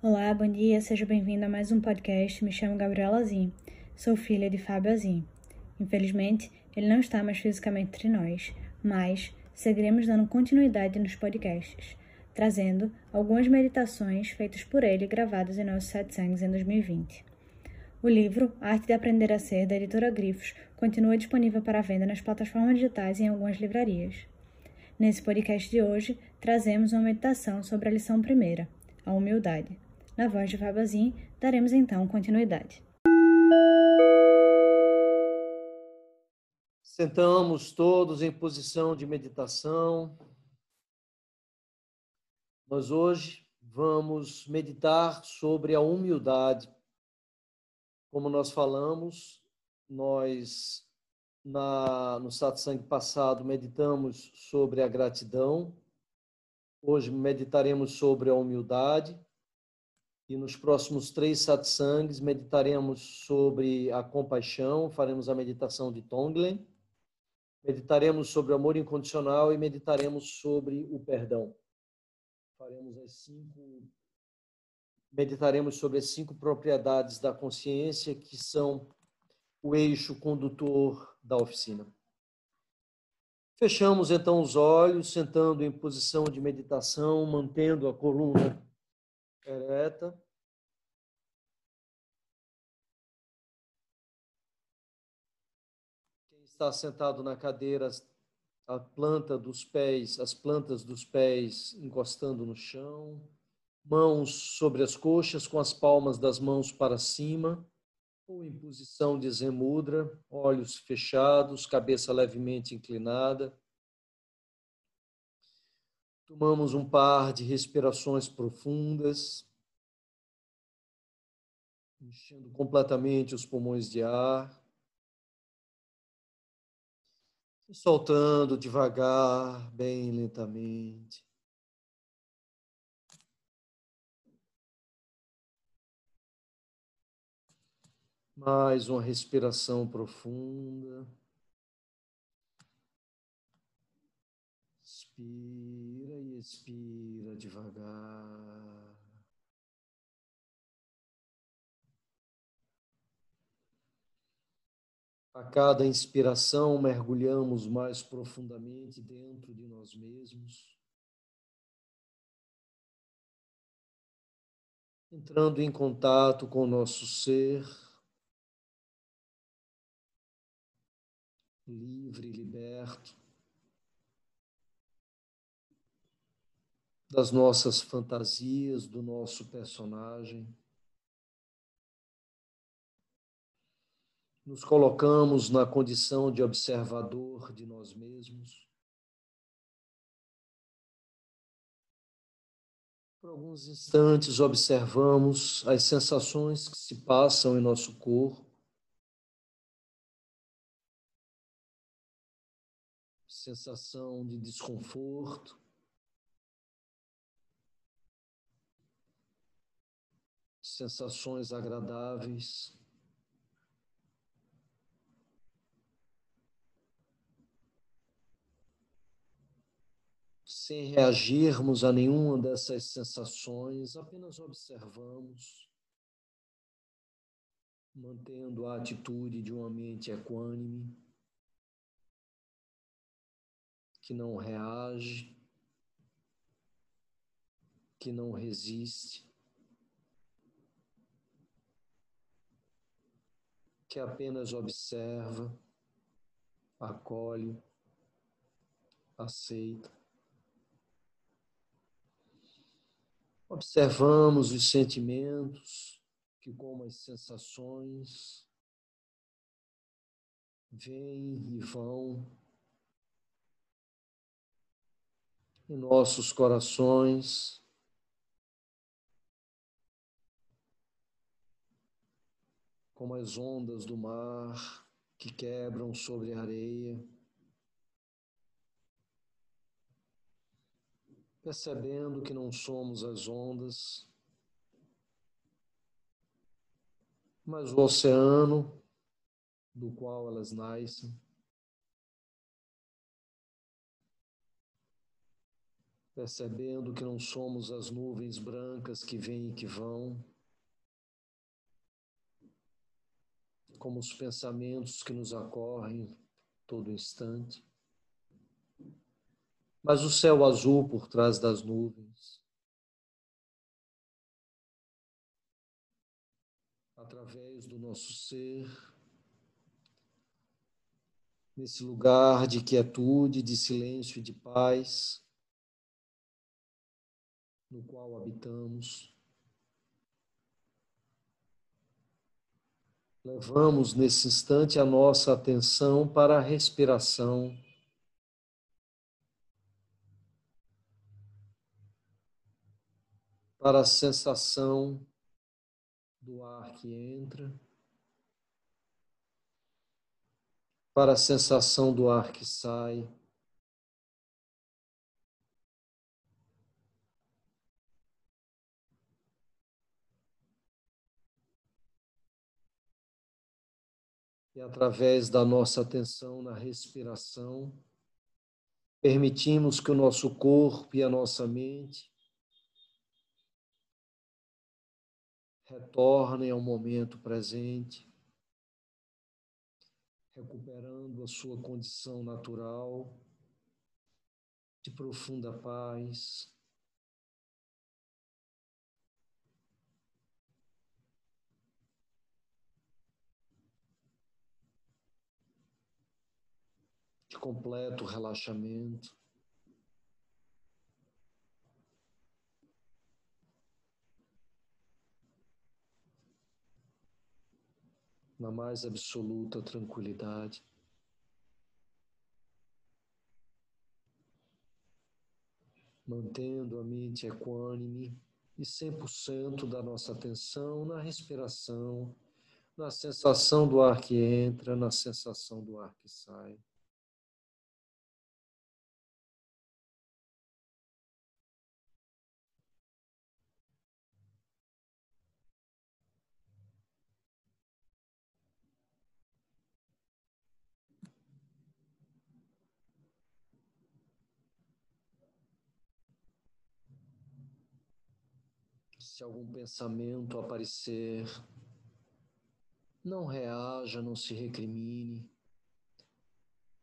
Olá, bom dia, seja bem-vindo a mais um podcast. Me chamo Gabriela Azim, sou filha de Fábio Azim. Infelizmente, ele não está mais fisicamente entre nós, mas seguiremos dando continuidade nos podcasts, trazendo algumas meditações feitas por ele e gravadas em nossos satsangs em 2020. O livro Arte de Aprender a Ser, da editora Grifos, continua disponível para venda nas plataformas digitais e em algumas livrarias. Nesse podcast de hoje, trazemos uma meditação sobre a lição primeira, a humildade. Na voz de Fabazin, daremos então continuidade. Sentamos todos em posição de meditação. Nós hoje vamos meditar sobre a humildade. Como nós falamos, nós na, no satsang passado meditamos sobre a gratidão. Hoje meditaremos sobre a humildade. E nos próximos três satsangs meditaremos sobre a compaixão, faremos a meditação de Tonglen, meditaremos sobre o amor incondicional e meditaremos sobre o perdão. Faremos as cinco meditaremos sobre as cinco propriedades da consciência que são o eixo condutor da oficina. Fechamos então os olhos, sentando em posição de meditação, mantendo a coluna ereta. Quem está sentado na cadeira, a planta dos pés, as plantas dos pés encostando no chão, mãos sobre as coxas com as palmas das mãos para cima, ou em posição de Zen Mudra, olhos fechados, cabeça levemente inclinada. Tomamos um par de respirações profundas, enchendo completamente os pulmões de ar. E soltando devagar, bem lentamente. Mais uma respiração profunda. Expira devagar. A cada inspiração, mergulhamos mais profundamente dentro de nós mesmos, entrando em contato com o nosso ser. livre, liberto das nossas fantasias, do nosso personagem. Nos colocamos na condição de observador de nós mesmos. Por alguns instantes, observamos as sensações que se passam em nosso corpo. sensação de desconforto. Sensações agradáveis. Sem reagirmos a nenhuma dessas sensações, apenas observamos, mantendo a atitude de uma mente equânime. que não reage, que não resiste, que apenas observa, acolhe, aceita. Observamos os sentimentos, que como as sensações vêm e vão em nossos corações. Como as ondas do mar que quebram sobre a areia. Percebendo que não somos as ondas, mas o oceano do qual elas nascem. percebendo que não somos as nuvens brancas que vêm e que vão, como os pensamentos que nos ocorrem todo instante, mas o céu azul por trás das nuvens, através do nosso ser, nesse lugar de quietude, de silêncio e de paz no qual habitamos. Levamos nesse instante a nossa atenção para a respiração. Para a sensação do ar que entra, para a sensação do ar que sai. E através da nossa atenção na respiração, permitimos que o nosso corpo e a nossa mente retornem ao momento presente, recuperando a sua condição natural de profunda paz. Completo relaxamento. Na mais absoluta tranquilidade. Mantendo a mente equânime e 100% da nossa atenção na respiração, na sensação do ar que entra, na sensação do ar que sai. Se algum pensamento aparecer, não reaja, não se recrimine.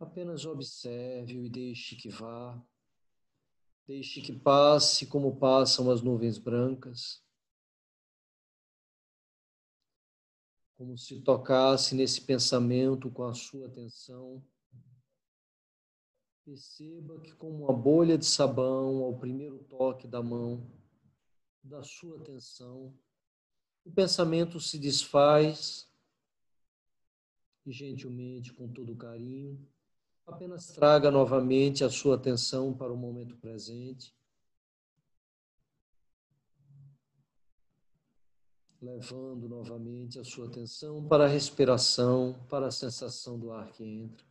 Apenas observe-o e deixe que vá. Deixe que passe como passam as nuvens brancas. Como se tocasse nesse pensamento com a sua atenção. Perceba que, como uma bolha de sabão ao primeiro toque da mão, da sua atenção, o pensamento se desfaz e, gentilmente, com todo carinho, apenas traga novamente a sua atenção para o momento presente. Levando novamente a sua atenção para a respiração, para a sensação do ar que entra,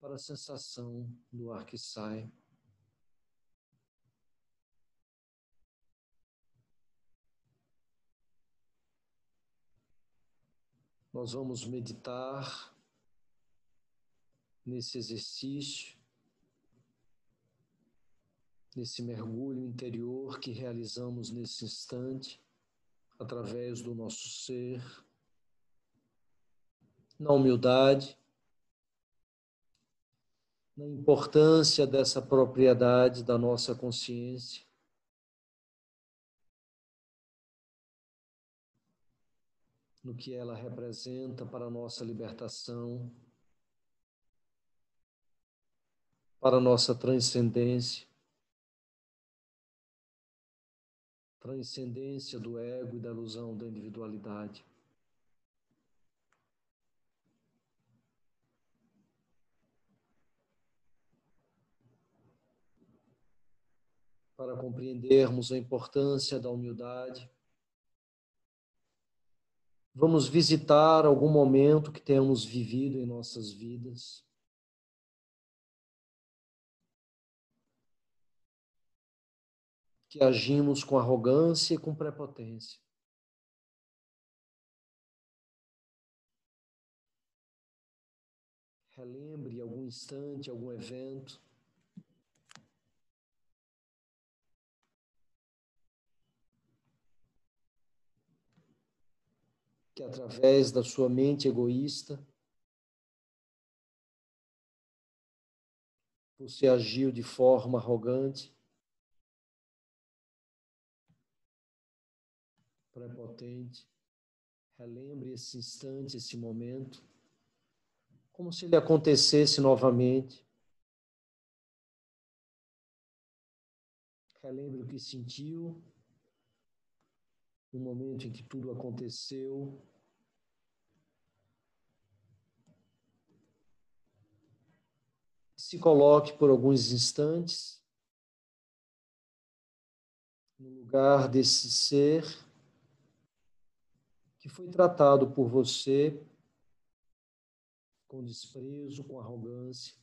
para a sensação do ar que sai. Nós vamos meditar nesse exercício, nesse mergulho interior que realizamos nesse instante, através do nosso ser, na humildade, na importância dessa propriedade da nossa consciência no que ela representa para a nossa libertação, para a nossa transcendência, transcendência do ego e da ilusão da individualidade. Para compreendermos a importância da humildade, Vamos visitar algum momento que tenhamos vivido em nossas vidas. Que agimos com arrogância e com prepotência. Relembre algum instante, algum evento que através da sua mente egoísta você agiu de forma arrogante, prepotente. Relembre esse instante, esse momento, como se ele acontecesse novamente. Relembre o que sentiu no momento em que tudo aconteceu. Se coloque por alguns instantes no lugar desse ser que foi tratado por você com desprezo, com arrogância,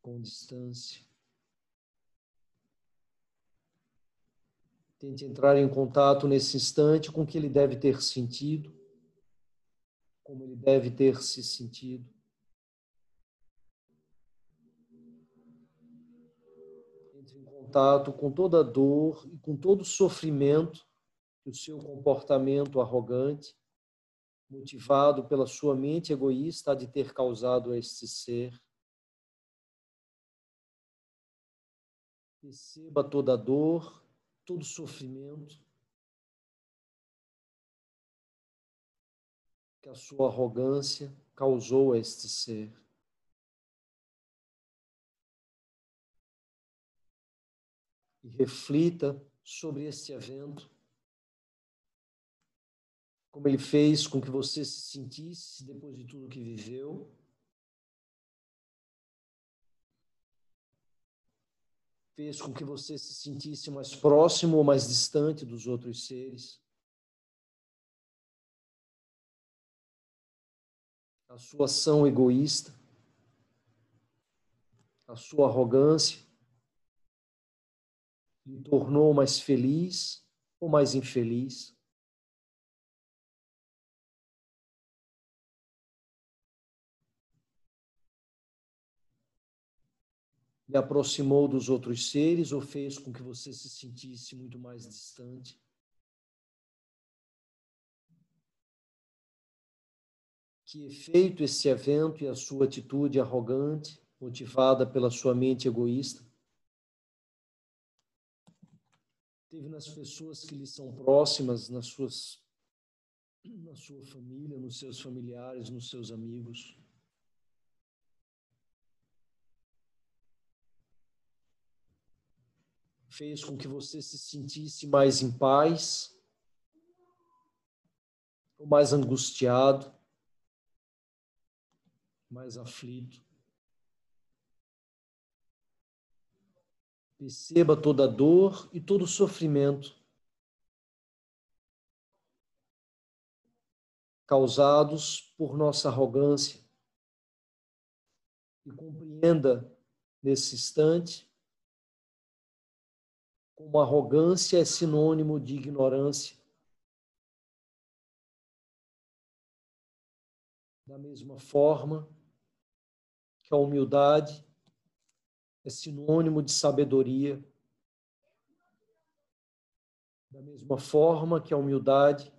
com distância. Tente entrar em contato nesse instante com o que ele deve ter sentido, como ele deve ter se sentido. Entre em contato com toda a dor e com todo o sofrimento que o seu comportamento arrogante, motivado pela sua mente egoísta, há de ter causado a este ser. Perceba toda a dor, todo sofrimento que a sua arrogância causou a este ser. E reflita sobre este evento como ele fez com que você se sentisse depois de tudo que viveu. Fez com que você se sentisse mais próximo ou mais distante dos outros seres. A sua ação egoísta, a sua arrogância, lhe tornou mais feliz ou mais infeliz. Lhe aproximou dos outros seres ou fez com que você se sentisse muito mais distante? Que efeito esse evento e a sua atitude arrogante, motivada pela sua mente egoísta, teve nas pessoas que lhe são próximas, nas suas, na sua família, nos seus familiares, nos seus amigos? Fez com que você se sentisse mais em paz, ou mais angustiado, mais aflito. Perceba toda a dor e todo o sofrimento causados por nossa arrogância e compreenda nesse instante como arrogância é sinônimo de ignorância. Da mesma forma que a humildade é sinônimo de sabedoria. Da mesma forma que a humildade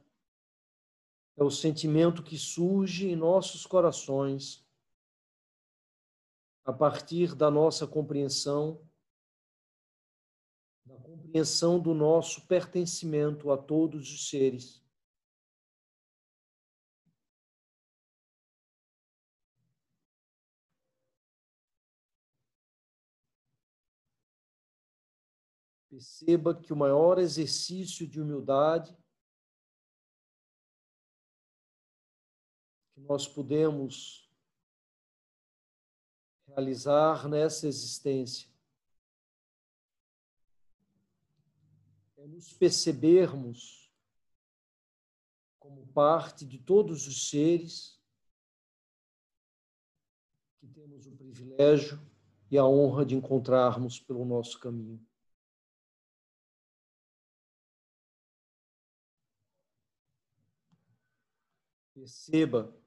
é o sentimento que surge em nossos corações a partir da nossa compreensão da compreensão do nosso pertencimento a todos os seres. Perceba que o maior exercício de humildade que nós podemos realizar nessa existência é nos percebermos como parte de todos os seres que temos o privilégio e a honra de encontrarmos pelo nosso caminho. Perceba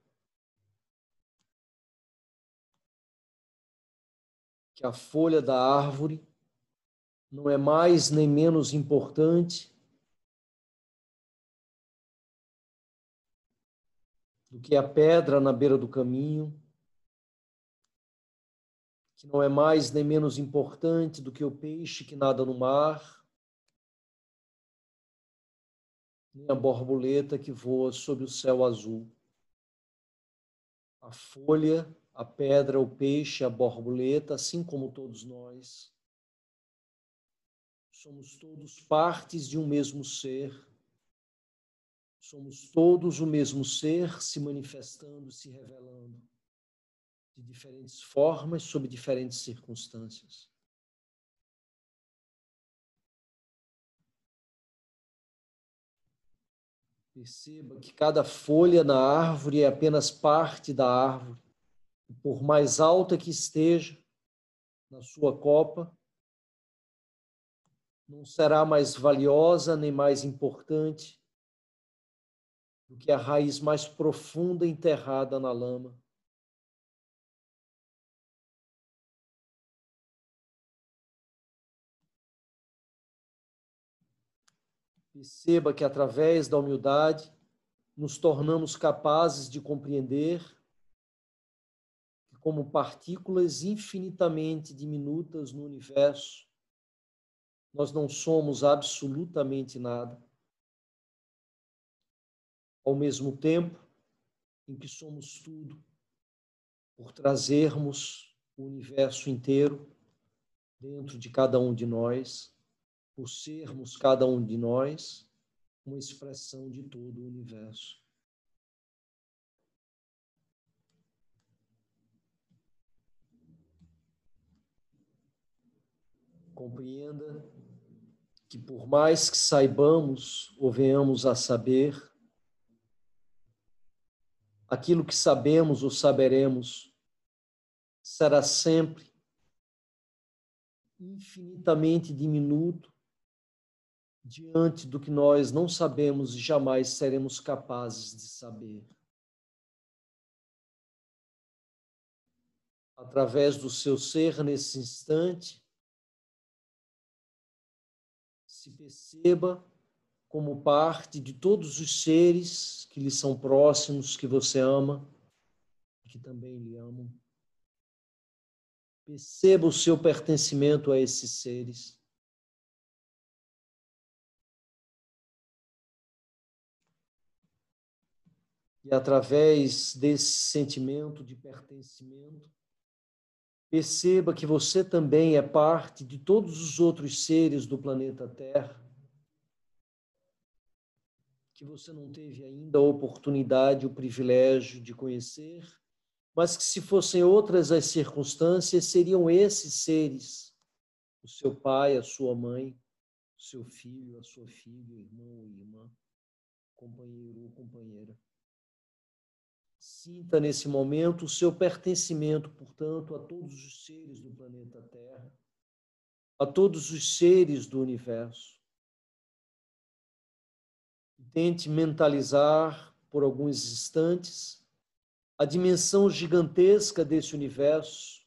que a folha da árvore não é mais nem menos importante do que a pedra na beira do caminho, que não é mais nem menos importante do que o peixe que nada no mar, nem a borboleta que voa sob o céu azul. A folha, a pedra, o peixe, a borboleta, assim como todos nós, somos todos partes de um mesmo ser Somos todos o mesmo ser se manifestando, se revelando de diferentes formas, sob diferentes circunstâncias. Perceba que cada folha na árvore é apenas parte da árvore. Por mais alta que esteja na sua copa, não será mais valiosa nem mais importante do que a raiz mais profunda enterrada na lama. Perceba que através da humildade nos tornamos capazes de compreender que, como partículas infinitamente diminutas no universo, nós não somos absolutamente nada ao mesmo tempo em que somos tudo, por trazermos o universo inteiro dentro de cada um de nós, por sermos cada um de nós uma expressão de todo o universo. Compreenda que, por mais que saibamos ou venhamos a saber, aquilo que sabemos ou saberemos será sempre infinitamente diminuto diante do que nós não sabemos e jamais seremos capazes de saber. Através do seu ser nesse instante, se perceba como parte de todos os seres que lhe são próximos, que você ama, que também lhe amam. Perceba o seu pertencimento a esses seres. E através desse sentimento de pertencimento, perceba que você também é parte de todos os outros seres do planeta Terra que você não teve ainda a oportunidade, o privilégio de conhecer, mas que se fossem outras as circunstâncias, seriam esses seres, o seu pai, a sua mãe, o seu filho, a sua filha, irmão ou irmã, companheiro ou companheira. Sinta nesse momento o seu pertencimento, portanto, a todos os seres do planeta Terra, a todos os seres do universo. Tente mentalizar por alguns instantes a dimensão gigantesca desse universo,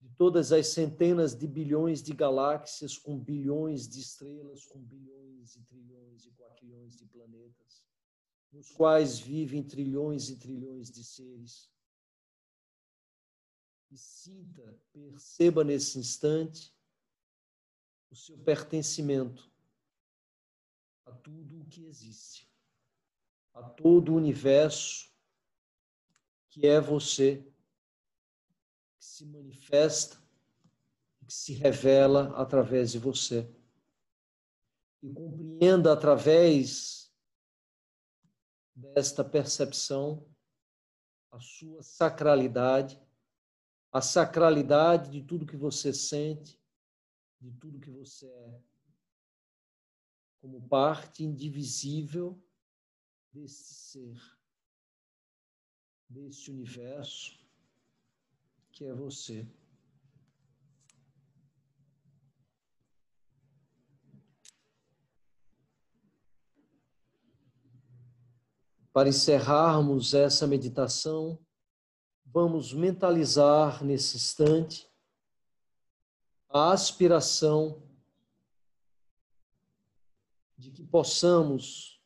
de todas as centenas de bilhões de galáxias, com bilhões de estrelas, com bilhões e trilhões e quatrilhões de planetas, nos quais vivem trilhões e trilhões de seres. E sinta, perceba nesse instante o seu pertencimento a tudo o que existe, a todo o universo que é você, que se manifesta, que se revela através de você. E compreenda através desta percepção a sua sacralidade, a sacralidade de tudo que você sente, de tudo que você é como parte indivisível desse ser, desse universo que é você. Para encerrarmos essa meditação, vamos mentalizar nesse instante a aspiração de que possamos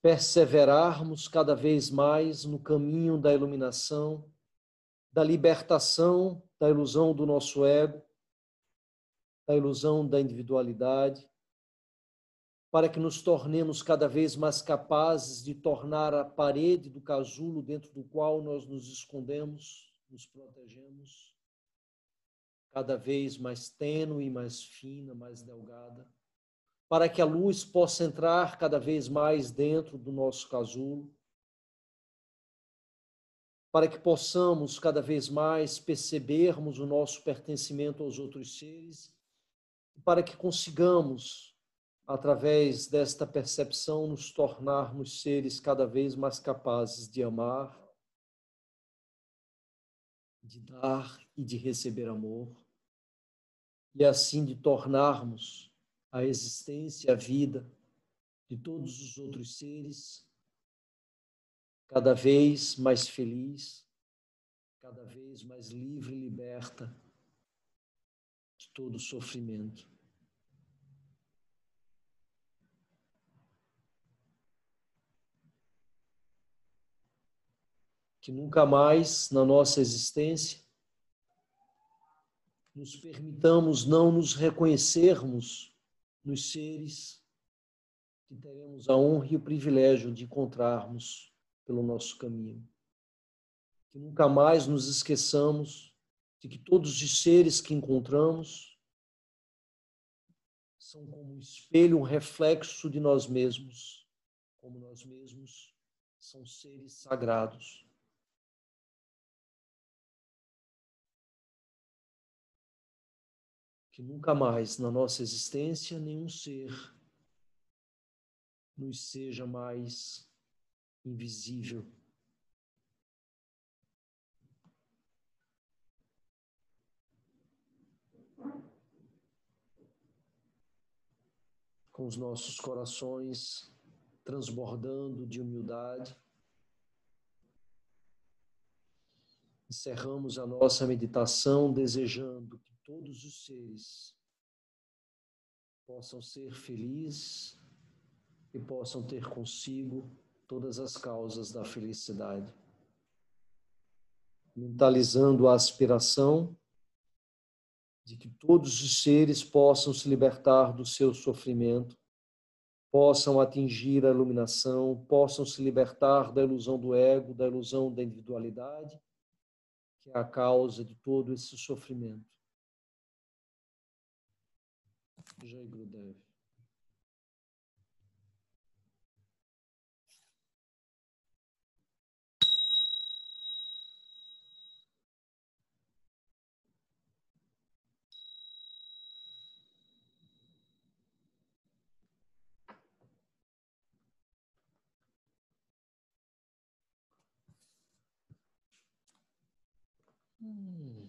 perseverarmos cada vez mais no caminho da iluminação, da libertação da ilusão do nosso ego, da ilusão da individualidade, para que nos tornemos cada vez mais capazes de tornar a parede do casulo dentro do qual nós nos escondemos, nos protegemos, cada vez mais tênue, mais fina, mais delgada para que a luz possa entrar cada vez mais dentro do nosso casulo, para que possamos cada vez mais percebermos o nosso pertencimento aos outros seres, para que consigamos, através desta percepção, nos tornarmos seres cada vez mais capazes de amar, de dar e de receber amor, e assim de tornarmos a existência, a vida de todos os outros seres, cada vez mais feliz, cada vez mais livre e liberta de todo sofrimento. Que nunca mais na nossa existência nos permitamos não nos reconhecermos nos seres que teremos a honra e o privilégio de encontrarmos pelo nosso caminho. Que nunca mais nos esqueçamos de que todos os seres que encontramos são como um espelho, um reflexo de nós mesmos, como nós mesmos são seres sagrados. Que nunca mais na nossa existência nenhum ser nos seja mais invisível. Com os nossos corações transbordando de humildade, encerramos a nossa meditação desejando que todos os seres possam ser felizes e possam ter consigo todas as causas da felicidade. Mentalizando a aspiração de que todos os seres possam se libertar do seu sofrimento, possam atingir a iluminação, possam se libertar da ilusão do ego, da ilusão da individualidade, que é a causa de todo esse sofrimento. Jai Gurudev. Hmm.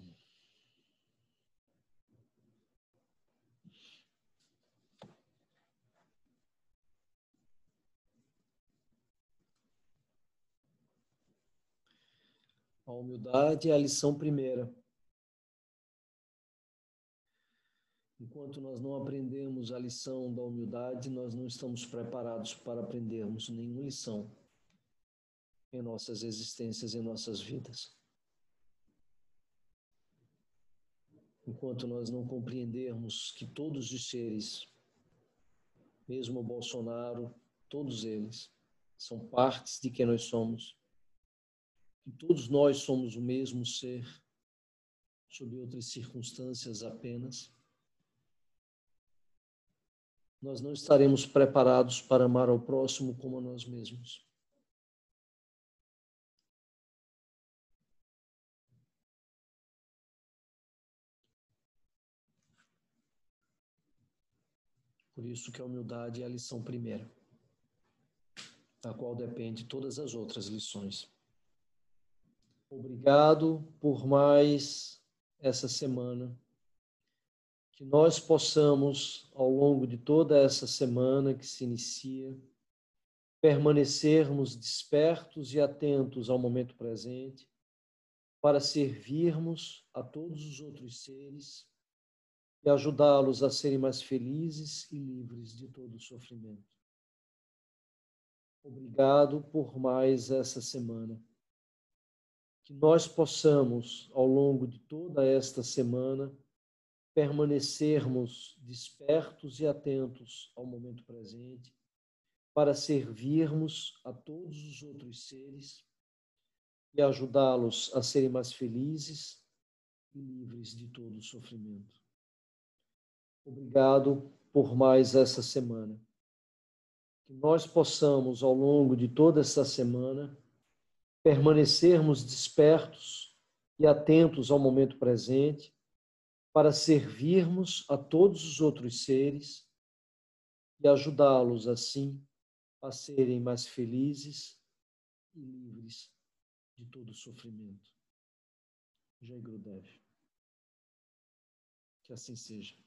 A humildade é a lição primeira. Enquanto nós não aprendemos a lição da humildade, nós não estamos preparados para aprendermos nenhuma lição em nossas existências, em nossas vidas. Enquanto nós não compreendermos que todos os seres, mesmo o Bolsonaro, todos eles, são partes de quem nós somos que todos nós somos o mesmo ser, sob outras circunstâncias apenas, nós não estaremos preparados para amar ao próximo como a nós mesmos. Por isso que a humildade é a lição primeira, da qual depende todas as outras lições. Obrigado por mais essa semana. Que nós possamos, ao longo de toda essa semana que se inicia, permanecermos despertos e atentos ao momento presente, para servirmos a todos os outros seres e ajudá-los a serem mais felizes e livres de todo sofrimento. Obrigado por mais essa semana. Que nós possamos, ao longo de toda esta semana, permanecermos despertos e atentos ao momento presente, para servirmos a todos os outros seres e ajudá-los a serem mais felizes e livres de todo o sofrimento. Obrigado por mais essa semana que nós possamos, ao longo de toda essa semana, permanecermos despertos e atentos ao momento presente, para servirmos a todos os outros seres e ajudá-los, assim, a serem mais felizes e livres de todo sofrimento. Jai Gurudev. Que assim seja.